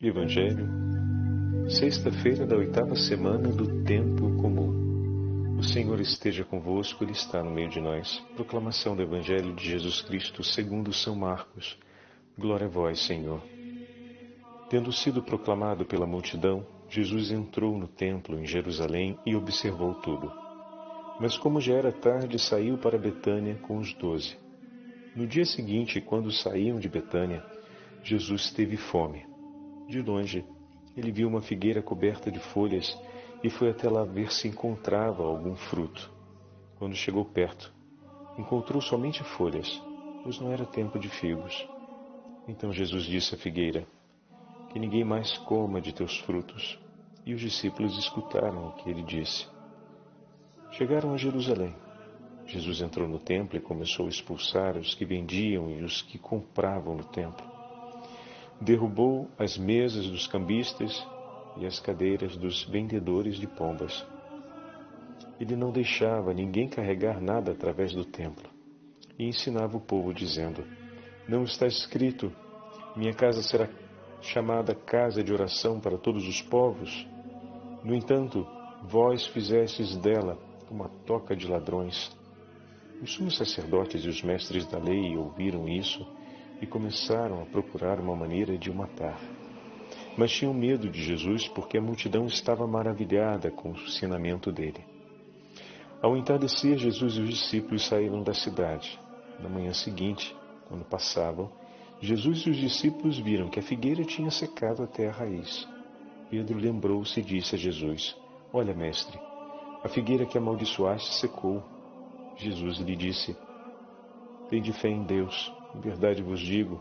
Evangelho, sexta-feira da oitava semana do Tempo Comum. O Senhor esteja convosco, Ele está no meio de nós. Proclamação do Evangelho de Jesus Cristo segundo São Marcos. Glória a vós, Senhor. Tendo sido proclamado pela multidão, Jesus entrou no templo em Jerusalém e observou tudo. Mas como já era tarde, saiu para Betânia com os doze. No dia seguinte, quando saíam de Betânia, Jesus teve fome. De longe, ele viu uma figueira coberta de folhas e foi até lá ver se encontrava algum fruto. Quando chegou perto, encontrou somente folhas, pois não era tempo de figos. Então Jesus disse à figueira: Que ninguém mais coma de teus frutos. E os discípulos escutaram o que ele disse. Chegaram a Jerusalém. Jesus entrou no templo e começou a expulsar os que vendiam e os que compravam no templo derrubou as mesas dos cambistas e as cadeiras dos vendedores de pombas. Ele não deixava ninguém carregar nada através do templo e ensinava o povo, dizendo: Não está escrito, minha casa será chamada casa de oração para todos os povos? No entanto, vós fizestes dela uma toca de ladrões. Os sumos sacerdotes e os mestres da lei ouviram isso e começaram a procurar uma maneira de o matar. Mas tinham medo de Jesus porque a multidão estava maravilhada com o ensinamento dele. Ao entardecer, Jesus e os discípulos saíram da cidade. Na manhã seguinte, quando passavam, Jesus e os discípulos viram que a figueira tinha secado até a raiz. Pedro lembrou-se e disse a Jesus: Olha, mestre, a figueira que amaldiçoaste secou. Jesus lhe disse: Tende fé em Deus. Em verdade vos digo: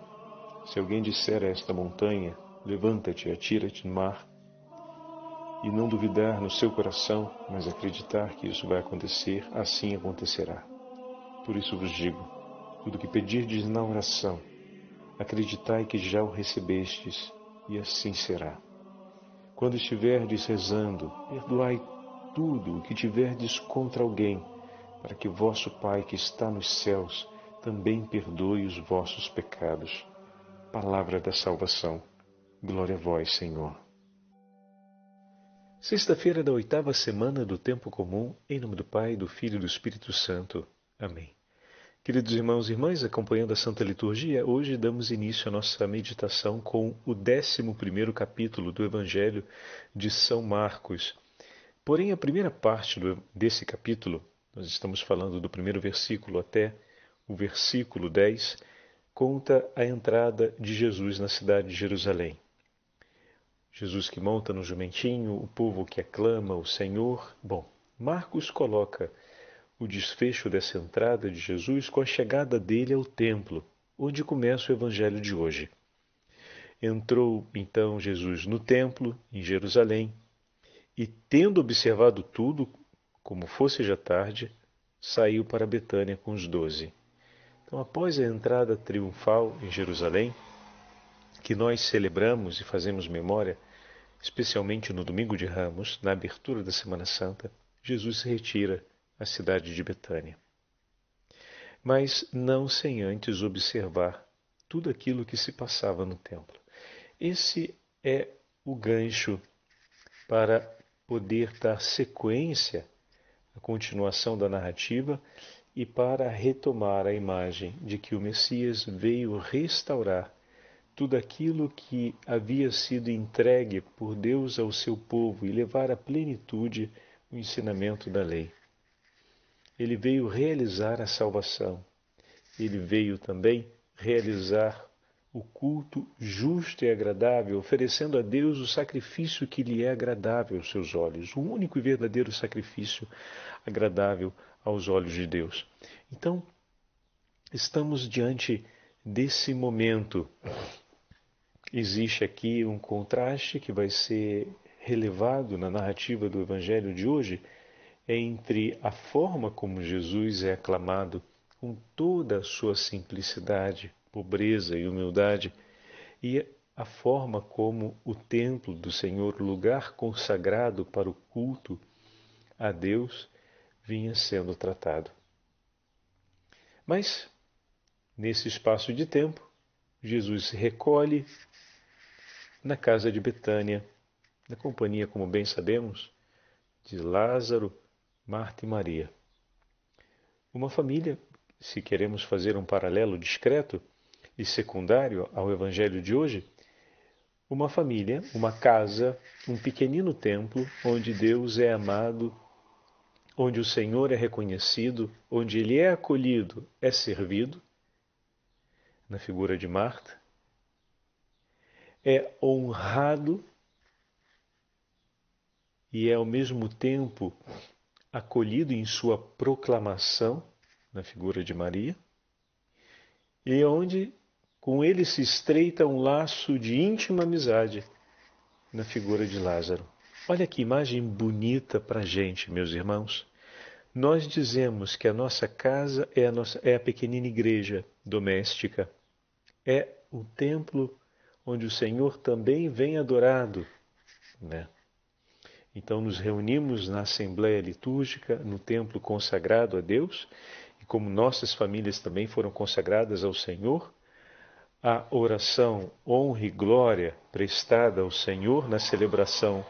se alguém disser a esta montanha, levanta-te atira-te no mar, e não duvidar no seu coração, mas acreditar que isso vai acontecer, assim acontecerá. Por isso vos digo: tudo que pedirdes na oração, acreditai que já o recebestes, e assim será. Quando estiverdes rezando, perdoai tudo o que tiverdes contra alguém, para que vosso Pai que está nos céus também perdoe os vossos pecados. Palavra da salvação. Glória a vós, Senhor. Sexta-feira da oitava semana do Tempo Comum, em nome do Pai, do Filho e do Espírito Santo. Amém. Queridos irmãos e irmãs, acompanhando a Santa Liturgia, hoje damos início à nossa meditação com o décimo primeiro capítulo do Evangelho de São Marcos. Porém, a primeira parte desse capítulo, nós estamos falando do primeiro versículo até o versículo 10 conta a entrada de Jesus na cidade de Jerusalém. Jesus que monta no jumentinho, o povo que aclama o Senhor. Bom, Marcos coloca o desfecho dessa entrada de Jesus com a chegada dele ao templo, onde começa o evangelho de hoje. Entrou então Jesus no templo, em Jerusalém, e, tendo observado tudo, como fosse já tarde, saiu para Betânia com os doze. Então, após a entrada triunfal em Jerusalém, que nós celebramos e fazemos memória, especialmente no domingo de Ramos, na abertura da Semana Santa, Jesus se retira à cidade de Betânia. Mas não sem antes observar tudo aquilo que se passava no templo. Esse é o gancho para poder dar sequência à continuação da narrativa e para retomar a imagem de que o Messias veio restaurar tudo aquilo que havia sido entregue por Deus ao seu povo e levar à plenitude o ensinamento da lei. Ele veio realizar a salvação. Ele veio também realizar o culto justo e agradável, oferecendo a Deus o sacrifício que lhe é agradável aos seus olhos, o único e verdadeiro sacrifício agradável aos olhos de Deus. Então, estamos diante desse momento. Existe aqui um contraste que vai ser relevado na narrativa do Evangelho de hoje entre a forma como Jesus é aclamado com toda a sua simplicidade, pobreza e humildade e a forma como o templo do Senhor, lugar consagrado para o culto a Deus, vinha sendo tratado. Mas, nesse espaço de tempo, Jesus se recolhe, na casa de Betânia, na companhia, como bem sabemos, de Lázaro, Marta e Maria. Uma família, se queremos fazer um paralelo discreto e secundário ao evangelho de hoje, uma família, uma casa, um pequenino templo onde Deus é amado, onde o Senhor é reconhecido, onde ele é acolhido, é servido, na figura de Marta, é honrado e é ao mesmo tempo acolhido em sua proclamação, na figura de Maria, e onde com ele se estreita um laço de íntima amizade, na figura de Lázaro. Olha que imagem bonita para a gente, meus irmãos. Nós dizemos que a nossa casa é a, nossa, é a pequenina igreja doméstica, é o templo onde o Senhor também vem adorado. Né? Então, nos reunimos na Assembleia Litúrgica, no templo consagrado a Deus, e como nossas famílias também foram consagradas ao Senhor, a oração, honra e glória prestada ao Senhor na celebração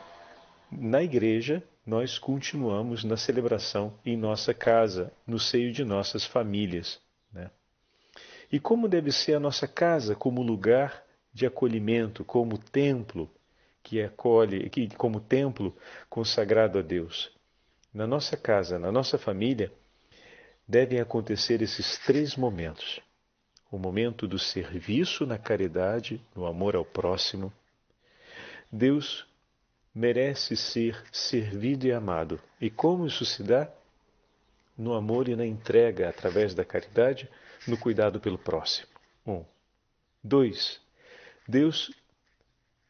na igreja, nós continuamos na celebração em nossa casa, no seio de nossas famílias. Né? E como deve ser a nossa casa como lugar de acolhimento, como templo que acolhe, que, como templo consagrado a Deus. Na nossa casa, na nossa família, devem acontecer esses três momentos: o momento do serviço na caridade, no amor ao próximo. Deus merece ser servido e amado. E como isso se dá? No amor e na entrega, através da caridade, no cuidado pelo próximo. Um. Dois, Deus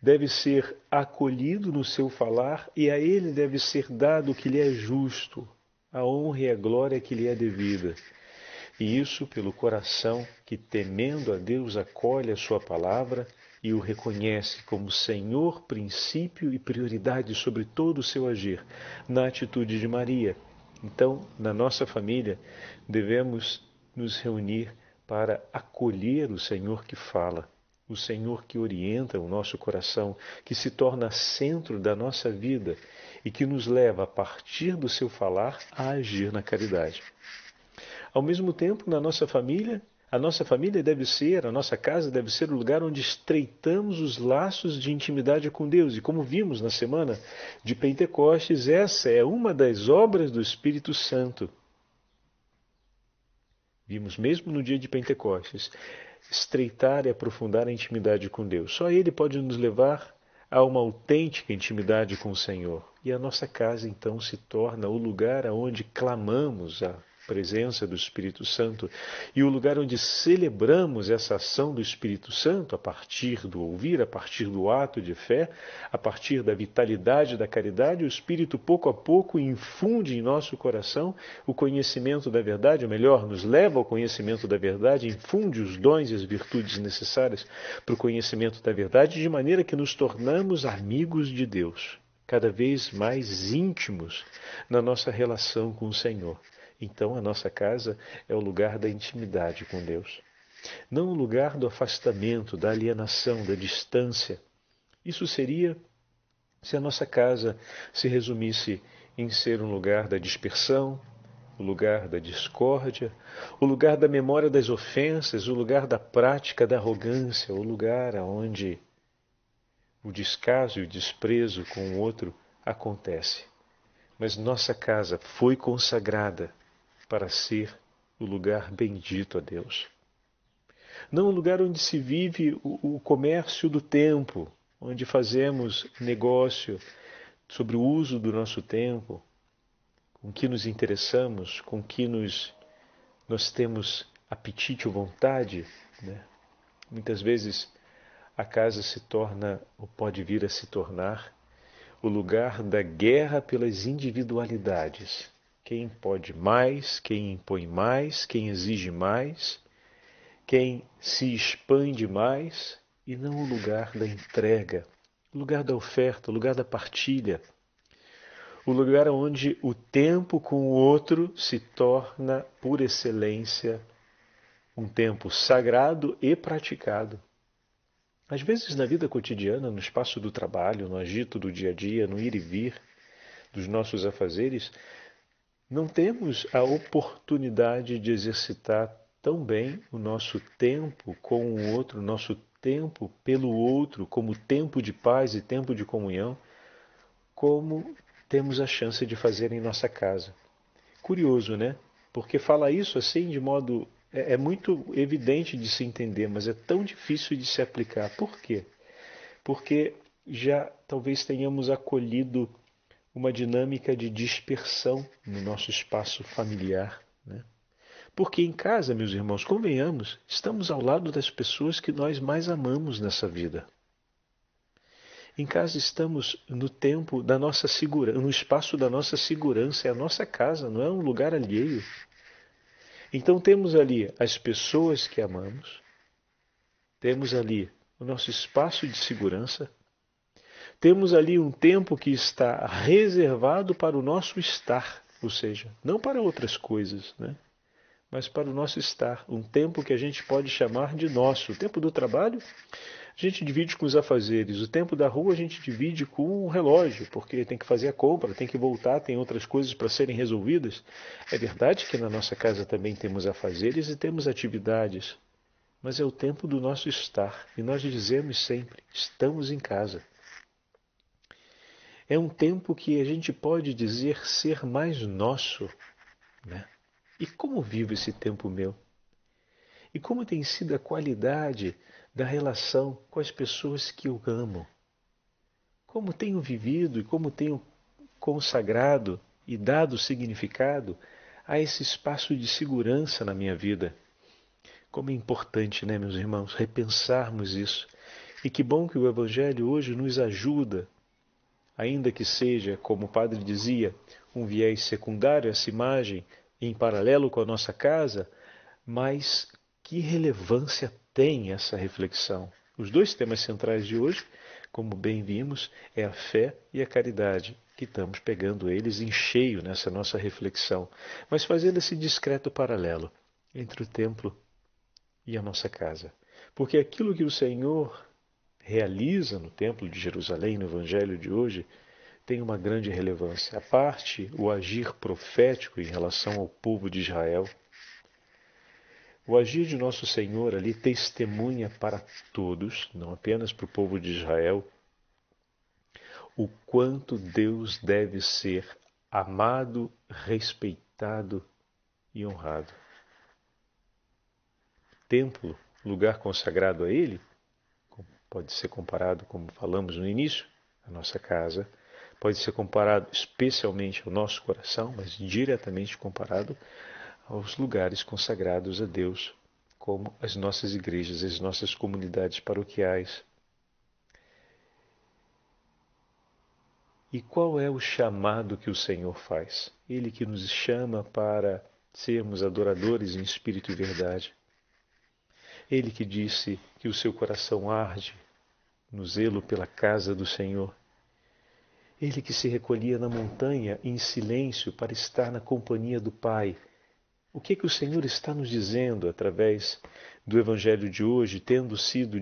deve ser acolhido no seu falar e a ele deve ser dado o que lhe é justo, a honra e a glória que lhe é devida. E isso pelo coração que, temendo a Deus, acolhe a sua palavra e o reconhece como Senhor, princípio e prioridade sobre todo o seu agir, na atitude de Maria. Então, na nossa família, devemos nos reunir para acolher o Senhor que fala o Senhor que orienta o nosso coração, que se torna centro da nossa vida e que nos leva, a partir do seu falar, a agir na caridade. Ao mesmo tempo, na nossa família, a nossa família deve ser, a nossa casa deve ser o lugar onde estreitamos os laços de intimidade com Deus. E como vimos na semana de Pentecostes, essa é uma das obras do Espírito Santo. Vimos mesmo no dia de Pentecostes estreitar e aprofundar a intimidade com Deus. Só Ele pode nos levar a uma autêntica intimidade com o Senhor. E a nossa casa então se torna o lugar aonde clamamos a presença do Espírito Santo e o lugar onde celebramos essa ação do Espírito Santo a partir do ouvir, a partir do ato de fé, a partir da vitalidade da caridade, o Espírito pouco a pouco infunde em nosso coração o conhecimento da verdade, ou melhor, nos leva ao conhecimento da verdade, infunde os dons e as virtudes necessárias para o conhecimento da verdade, de maneira que nos tornamos amigos de Deus cada vez mais íntimos na nossa relação com o Senhor. Então a nossa casa é o lugar da intimidade com Deus. Não o lugar do afastamento, da alienação, da distância. Isso seria se a nossa casa se resumisse em ser um lugar da dispersão, o lugar da discórdia, o lugar da memória das ofensas, o lugar da prática da arrogância, o lugar onde o descaso e o desprezo com o outro acontece. Mas nossa casa foi consagrada para ser o lugar bendito a Deus. Não o lugar onde se vive o, o comércio do tempo, onde fazemos negócio sobre o uso do nosso tempo, com que nos interessamos, com que nos, nós temos apetite ou vontade. Né? Muitas vezes a casa se torna, ou pode vir a se tornar, o lugar da guerra pelas individualidades quem pode mais, quem impõe mais, quem exige mais, quem se expande mais, e não o lugar da entrega, o lugar da oferta, o lugar da partilha, o lugar onde o tempo com o outro se torna, por excelência, um tempo sagrado e praticado. Às vezes, na vida cotidiana, no espaço do trabalho, no agito do dia a dia, no ir e vir dos nossos afazeres, não temos a oportunidade de exercitar tão bem o nosso tempo com o outro, nosso tempo pelo outro, como tempo de paz e tempo de comunhão, como temos a chance de fazer em nossa casa. Curioso, né? Porque fala isso assim de modo é, é muito evidente de se entender, mas é tão difícil de se aplicar. Por quê? Porque já talvez tenhamos acolhido uma dinâmica de dispersão no nosso espaço familiar. Né? Porque em casa, meus irmãos, convenhamos, estamos ao lado das pessoas que nós mais amamos nessa vida. Em casa estamos no tempo da nossa segurança, no espaço da nossa segurança, é a nossa casa, não é um lugar alheio. Então temos ali as pessoas que amamos, temos ali o nosso espaço de segurança, temos ali um tempo que está reservado para o nosso estar, ou seja, não para outras coisas, né? mas para o nosso estar, um tempo que a gente pode chamar de nosso. O tempo do trabalho a gente divide com os afazeres, o tempo da rua a gente divide com o relógio, porque tem que fazer a compra, tem que voltar, tem outras coisas para serem resolvidas. É verdade que na nossa casa também temos afazeres e temos atividades, mas é o tempo do nosso estar, e nós dizemos sempre: estamos em casa. É um tempo que a gente pode dizer ser mais nosso, né? E como vivo esse tempo meu? E como tem sido a qualidade da relação com as pessoas que eu amo? Como tenho vivido e como tenho consagrado e dado significado a esse espaço de segurança na minha vida? Como é importante, né, meus irmãos, repensarmos isso. E que bom que o Evangelho hoje nos ajuda, ainda que seja, como o padre dizia, um viés secundário, essa imagem em paralelo com a nossa casa, mas que relevância tem essa reflexão? Os dois temas centrais de hoje, como bem vimos, é a fé e a caridade, que estamos pegando eles em cheio nessa nossa reflexão, mas fazendo esse discreto paralelo entre o templo e a nossa casa. Porque aquilo que o Senhor realiza no templo de Jerusalém, no evangelho de hoje, tem uma grande relevância. A parte, o agir profético em relação ao povo de Israel. O agir de nosso Senhor ali testemunha para todos, não apenas para o povo de Israel, o quanto Deus deve ser amado, respeitado e honrado. Templo, lugar consagrado a Ele, pode ser comparado, como falamos no início, a nossa casa, pode ser comparado especialmente ao nosso coração, mas diretamente comparado aos lugares consagrados a Deus, como as nossas igrejas, as nossas comunidades paroquiais. E qual é o chamado que o Senhor faz? Ele que nos chama para sermos adoradores em espírito e verdade. Ele que disse que o seu coração arde no zelo pela casa do Senhor ele que se recolhia na montanha em silêncio para estar na companhia do Pai. O que, que o Senhor está nos dizendo através do Evangelho de hoje, tendo sido,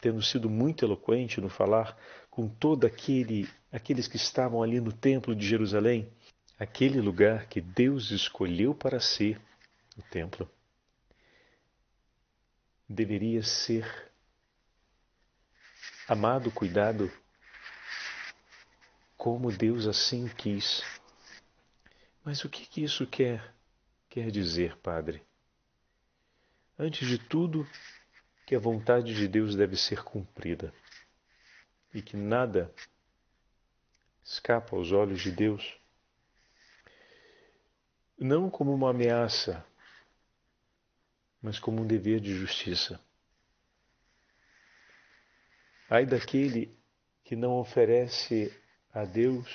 tendo sido muito eloquente no falar com todos aquele, aqueles que estavam ali no Templo de Jerusalém, aquele lugar que Deus escolheu para ser o templo? Deveria ser amado, cuidado como Deus assim quis. Mas o que, que isso quer, quer dizer, Padre? Antes de tudo, que a vontade de Deus deve ser cumprida e que nada escapa aos olhos de Deus, não como uma ameaça, mas como um dever de justiça. Ai daquele que não oferece a Deus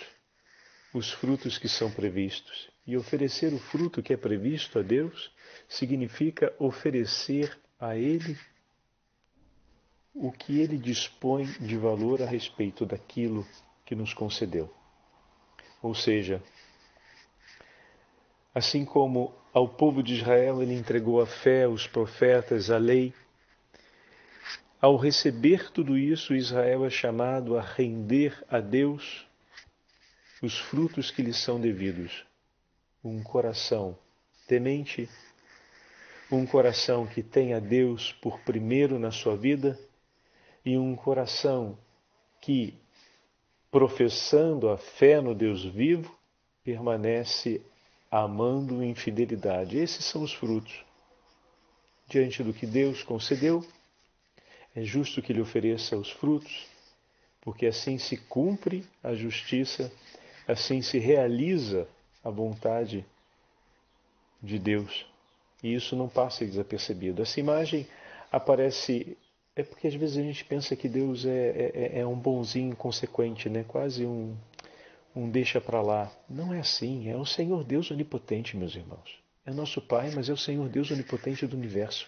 os frutos que são previstos. E oferecer o fruto que é previsto a Deus significa oferecer a Ele o que Ele dispõe de valor a respeito daquilo que nos concedeu. Ou seja, assim como ao povo de Israel ele entregou a fé, os profetas, a lei, ao receber tudo isso, Israel é chamado a render a Deus os frutos que lhe são devidos. Um coração temente, um coração que tem a Deus por primeiro na sua vida e um coração que, professando a fé no Deus vivo, permanece amando em fidelidade. Esses são os frutos. Diante do que Deus concedeu, é justo que lhe ofereça os frutos, porque assim se cumpre a justiça, assim se realiza a vontade de Deus. E isso não passa desapercebido. Essa imagem aparece. É porque às vezes a gente pensa que Deus é, é, é um bonzinho inconsequente, né? quase um, um deixa para lá. Não é assim. É o Senhor Deus onipotente, meus irmãos. É nosso Pai, mas é o Senhor Deus onipotente do universo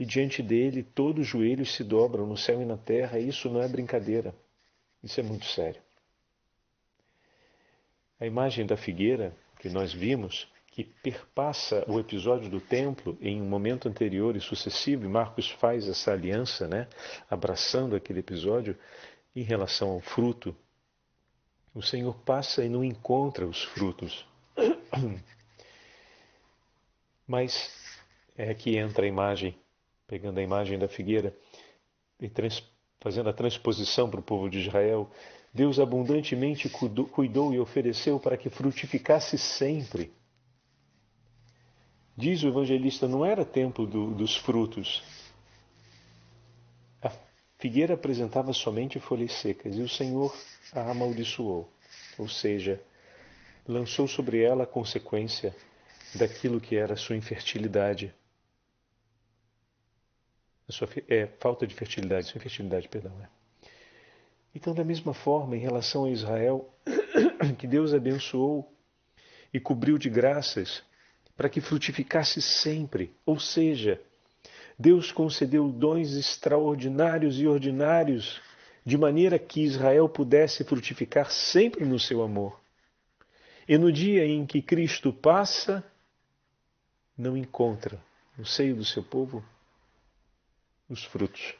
e diante dele todos os joelhos se dobram no céu e na terra. Isso não é brincadeira, isso é muito sério. A imagem da figueira que nós vimos, que perpassa o episódio do templo em um momento anterior e sucessivo, e Marcos faz essa aliança, né, abraçando aquele episódio em relação ao fruto. O Senhor passa e não encontra os frutos. Mas é que entra a imagem pegando a imagem da figueira e trans, fazendo a transposição para o povo de Israel, Deus abundantemente cuidou, cuidou e ofereceu para que frutificasse sempre. Diz o evangelista, não era tempo do, dos frutos. Figueira apresentava somente folhas secas e o Senhor a amaldiçoou, ou seja, lançou sobre ela a consequência daquilo que era sua infertilidade a sua é, falta de fertilidade, sua infertilidade, perdão. Né? Então, da mesma forma, em relação a Israel, que Deus abençoou e cobriu de graças para que frutificasse sempre, ou seja, Deus concedeu dons extraordinários e ordinários, de maneira que Israel pudesse frutificar sempre no seu amor. E no dia em que Cristo passa, não encontra no seio do seu povo os frutos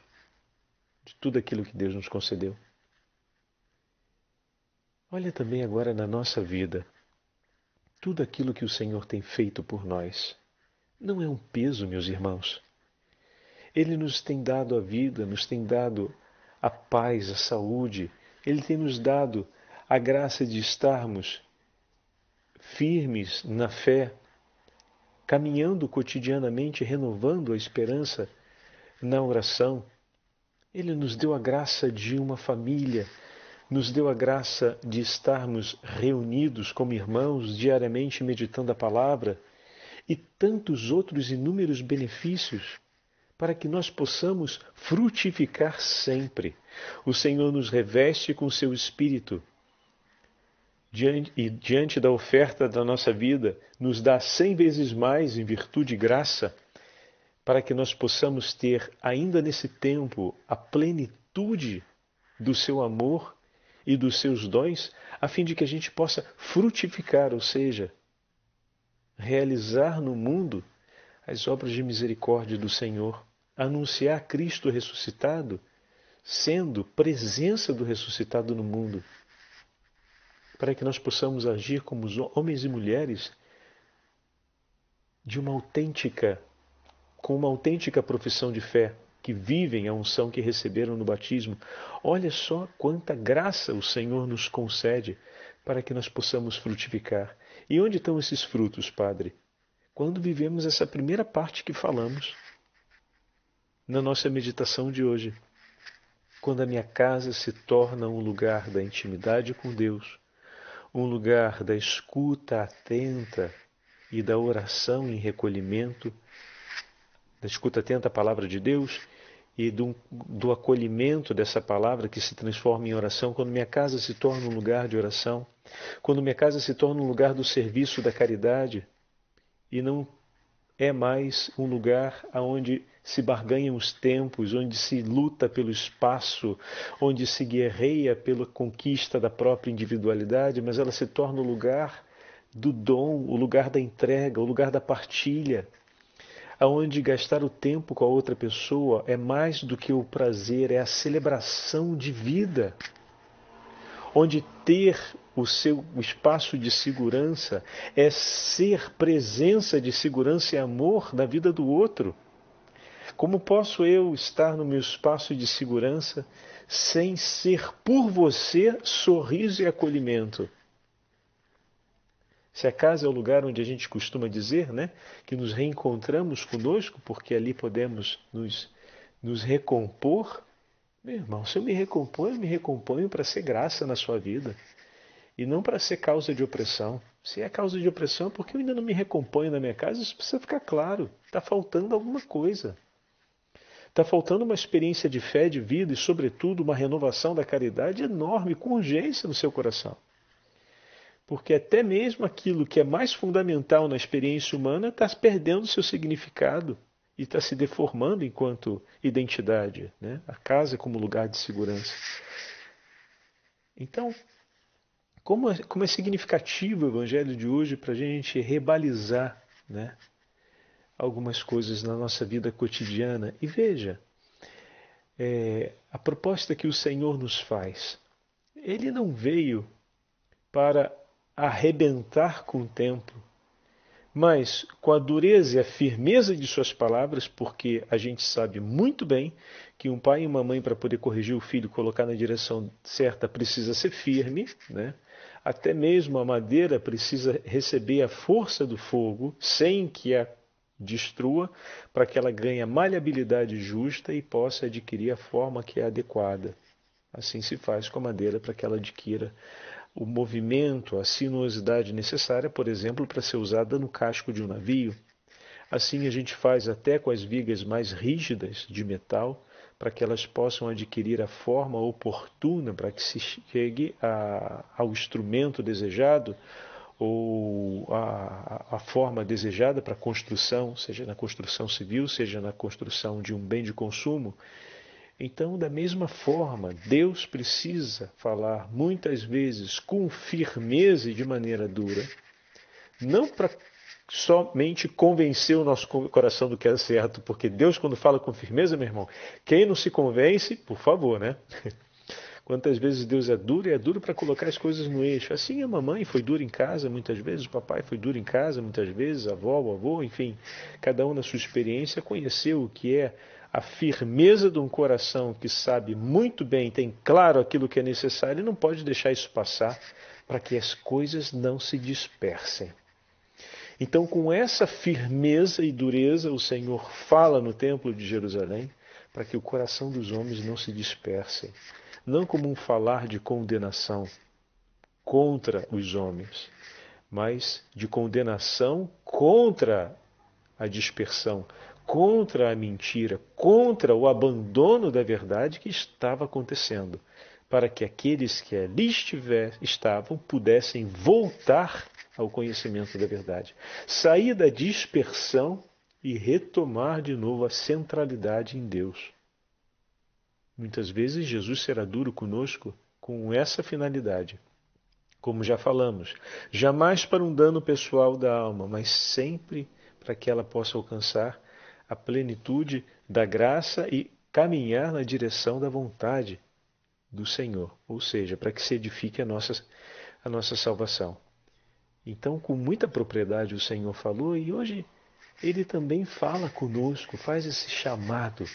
de tudo aquilo que Deus nos concedeu. Olha também agora na nossa vida tudo aquilo que o Senhor tem feito por nós. Não é um peso, meus irmãos. Ele nos tem dado a vida, nos tem dado a paz, a saúde, ele tem nos dado a graça de estarmos firmes na fé, caminhando cotidianamente, renovando a esperança na oração. Ele nos deu a graça de uma família, nos deu a graça de estarmos reunidos como irmãos, diariamente meditando a palavra e tantos outros inúmeros benefícios para que nós possamos frutificar sempre. O Senhor nos reveste com seu Espírito diante, e diante da oferta da nossa vida, nos dá cem vezes mais em virtude e graça para que nós possamos ter, ainda nesse tempo, a plenitude do seu amor e dos seus dons, a fim de que a gente possa frutificar, ou seja, realizar no mundo as obras de misericórdia do Senhor, anunciar Cristo ressuscitado, sendo presença do ressuscitado no mundo, para que nós possamos agir como homens e mulheres de uma autêntica com uma autêntica profissão de fé, que vivem a unção que receberam no batismo. Olha só quanta graça o Senhor nos concede para que nós possamos frutificar. E onde estão esses frutos, Padre? Quando vivemos essa primeira parte que falamos na nossa meditação de hoje. Quando a minha casa se torna um lugar da intimidade com Deus, um lugar da escuta atenta e da oração em recolhimento da escuta atenta à palavra de Deus e do, do, acolhimento dessa palavra que se transforma em oração, quando minha casa se torna um lugar de oração, quando minha casa se torna um lugar do serviço da caridade e não é mais um lugar onde se barganham os tempos, onde se luta pelo espaço, onde se guerreia pela conquista da própria individualidade, mas ela se torna o lugar do dom, o lugar da entrega, o lugar da partilha, aonde gastar o tempo com a outra pessoa é mais do que o prazer, é a celebração de vida. Onde ter o seu espaço de segurança é ser presença de segurança e amor na vida do outro. Como posso eu estar no meu espaço de segurança sem ser por você sorriso e acolhimento? Se a casa é o lugar onde a gente costuma dizer, né, que nos reencontramos conosco, porque ali podemos nos, nos recompor, meu irmão, se eu me recomponho, eu me recomponho para ser graça na sua vida e não para ser causa de opressão. Se é causa de opressão, é porque eu ainda não me recomponho na minha casa, isso precisa ficar claro. Está faltando alguma coisa. Está faltando uma experiência de fé, de vida e, sobretudo, uma renovação da caridade enorme, com urgência no seu coração. Porque até mesmo aquilo que é mais fundamental na experiência humana está perdendo seu significado e está se deformando enquanto identidade. Né? A casa como lugar de segurança. Então, como é, como é significativo o evangelho de hoje para a gente rebalizar né, algumas coisas na nossa vida cotidiana. E veja, é, a proposta que o Senhor nos faz, ele não veio para arrebentar com o tempo, mas com a dureza e a firmeza de suas palavras, porque a gente sabe muito bem que um pai e uma mãe, para poder corrigir o filho, colocar na direção certa, precisa ser firme, né? Até mesmo a madeira precisa receber a força do fogo sem que a destrua, para que ela ganhe a maleabilidade justa e possa adquirir a forma que é adequada. Assim se faz com a madeira para que ela adquira o movimento, a sinuosidade necessária, por exemplo, para ser usada no casco de um navio. Assim a gente faz até com as vigas mais rígidas de metal, para que elas possam adquirir a forma oportuna para que se chegue a, ao instrumento desejado ou a, a, forma desejada para construção, seja na construção civil, seja na construção de um bem de consumo. Então, da mesma forma, Deus precisa falar muitas vezes com firmeza e de maneira dura, não para somente convencer o nosso coração do que é certo, porque Deus, quando fala com firmeza, meu irmão, quem não se convence, por favor, né? Quantas vezes Deus é duro e é duro para colocar as coisas no eixo. Assim a mamãe foi dura em casa muitas vezes, o papai foi duro em casa muitas vezes, a avó, o avô, enfim, cada um na sua experiência conheceu o que é a firmeza de um coração que sabe muito bem, tem claro aquilo que é necessário não pode deixar isso passar para que as coisas não se dispersem. Então, com essa firmeza e dureza, o Senhor fala no Templo de Jerusalém para que o coração dos homens não se dispersem não como um falar de condenação contra os homens, mas de condenação contra a dispersão, contra a mentira, contra o abandono da verdade que estava acontecendo, para que aqueles que ali estavam pudessem voltar ao conhecimento da verdade, sair da dispersão e retomar de novo a centralidade em Deus. Muitas vezes Jesus será duro conosco com essa finalidade. Como já falamos, jamais para um dano pessoal da alma, mas sempre para que ela possa alcançar a plenitude da graça e caminhar na direção da vontade do Senhor, ou seja, para que se edifique a nossa, a nossa salvação. Então, com muita propriedade, o Senhor falou e hoje ele também fala conosco, faz esse chamado.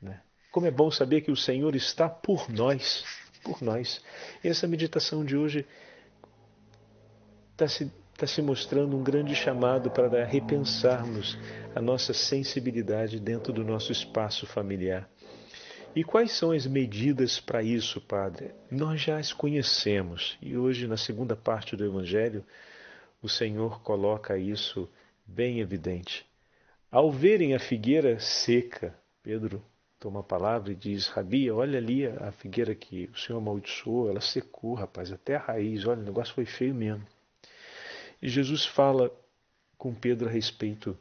Né? Como é bom saber que o Senhor está por nós, por nós. E essa meditação de hoje está se, tá se mostrando um grande chamado para repensarmos a nossa sensibilidade dentro do nosso espaço familiar. E quais são as medidas para isso, Padre? Nós já as conhecemos e hoje, na segunda parte do Evangelho, o Senhor coloca isso bem evidente. Ao verem a figueira seca, Pedro toma a palavra e diz: Rabi, olha ali a figueira que o Senhor amaldiçoou, ela secou, rapaz, até a raiz, olha, o negócio foi feio mesmo. Jesus fala com Pedro a respeito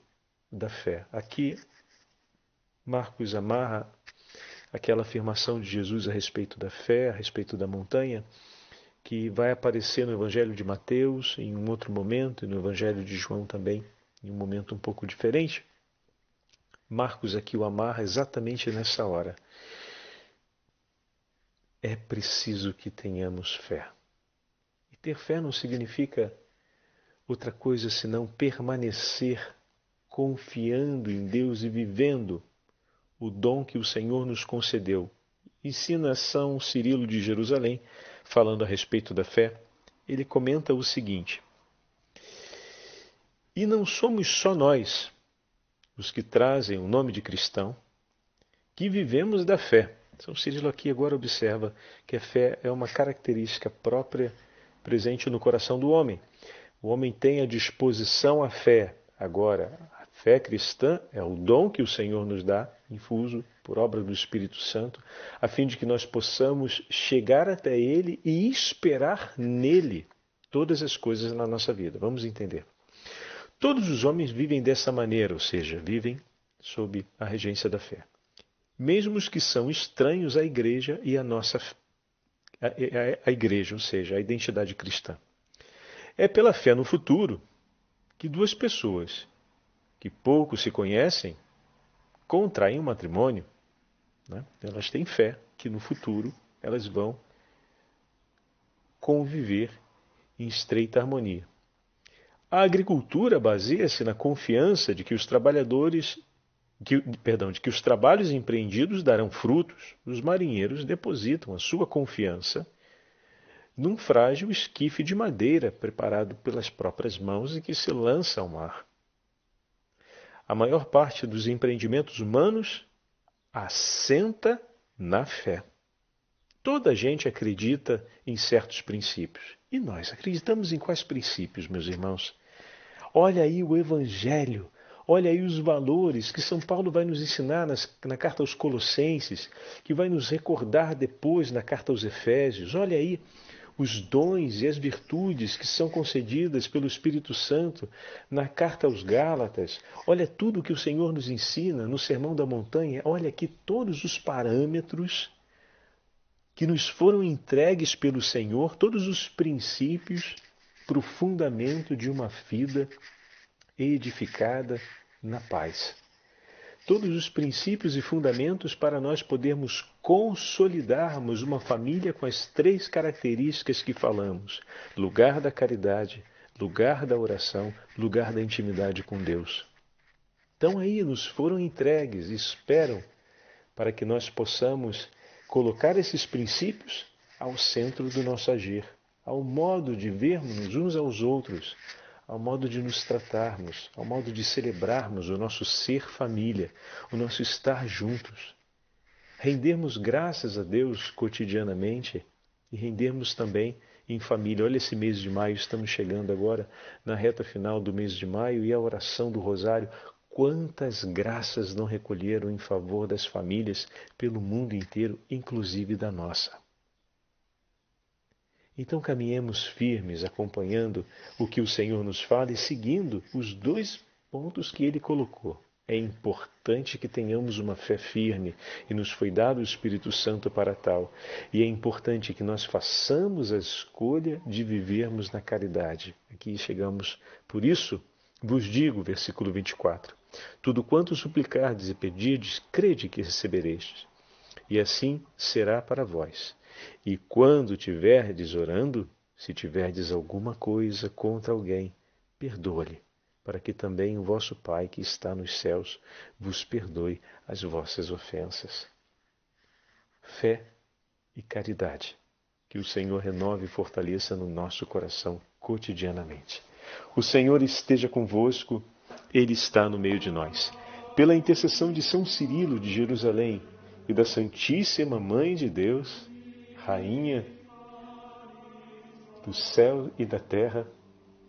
da fé. Aqui, Marcos amarra aquela afirmação de Jesus a respeito da fé, a respeito da montanha, que vai aparecer no Evangelho de Mateus em um outro momento, e no Evangelho de João também, em um momento um pouco diferente Marcos aqui o amarra exatamente nessa hora. É preciso que tenhamos fé. E ter fé não significa outra coisa senão permanecer confiando em Deus e vivendo o dom que o Senhor nos concedeu. Ensina São Cirilo de Jerusalém, falando a respeito da fé, ele comenta o seguinte: E não somos só nós, os que trazem o nome de cristão, que vivemos da fé. São Cirilo aqui agora observa que a fé é uma característica própria presente no coração do homem. O homem tem à disposição a fé. Agora, fé cristã é o dom que o Senhor nos dá, infuso por obra do Espírito Santo, a fim de que nós possamos chegar até Ele e esperar nele todas as coisas na nossa vida. Vamos entender. Todos os homens vivem dessa maneira, ou seja, vivem sob a regência da fé. Mesmo os que são estranhos à igreja e à nossa a, a, a igreja, ou seja, a identidade cristã. É pela fé no futuro que duas pessoas que pouco se conhecem contraem um matrimônio. Né? Elas têm fé que no futuro elas vão conviver em estreita harmonia. A agricultura baseia-se na confiança de que os trabalhadores, que, perdão, de que os trabalhos empreendidos darão frutos. Os marinheiros depositam a sua confiança num frágil esquife de madeira preparado pelas próprias mãos e que se lança ao mar a maior parte dos empreendimentos humanos assenta na fé. Toda a gente acredita em certos princípios. E nós acreditamos em quais princípios, meus irmãos? Olha aí o Evangelho, olha aí os valores que São Paulo vai nos ensinar nas, na carta aos Colossenses, que vai nos recordar depois na carta aos Efésios. Olha aí os dons e as virtudes que são concedidas pelo Espírito Santo na carta aos Gálatas. Olha tudo que o Senhor nos ensina no Sermão da Montanha. Olha aqui todos os parâmetros que nos foram entregues pelo Senhor, todos os princípios para o fundamento de uma vida edificada na paz todos os princípios e fundamentos para nós podermos consolidarmos uma família com as três características que falamos: lugar da caridade, lugar da oração, lugar da intimidade com Deus. Então aí nos foram entregues esperam para que nós possamos colocar esses princípios ao centro do nosso agir, ao modo de vermos uns aos outros, ao modo de nos tratarmos, ao modo de celebrarmos o nosso ser família, o nosso estar juntos. Rendermos graças a Deus cotidianamente e rendermos também em família. Olha esse mês de maio, estamos chegando agora na reta final do mês de maio e a oração do Rosário. Quantas graças não recolheram em favor das famílias pelo mundo inteiro, inclusive da nossa. Então caminhemos firmes, acompanhando o que o Senhor nos fala e seguindo os dois pontos que ele colocou. É importante que tenhamos uma fé firme e nos foi dado o Espírito Santo para tal. E é importante que nós façamos a escolha de vivermos na caridade. Aqui chegamos. Por isso, vos digo, versículo 24: Tudo quanto suplicardes e pedirdes, crede que recebereis. E assim será para vós. E quando tiverdes orando, se tiverdes alguma coisa contra alguém, perdoa-lhe, para que também o vosso Pai que está nos céus vos perdoe as vossas ofensas. Fé e caridade. Que o Senhor renove e fortaleça no nosso coração cotidianamente. O Senhor esteja convosco, Ele está no meio de nós. Pela intercessão de São Cirilo de Jerusalém e da Santíssima Mãe de Deus, Rainha do céu e da terra,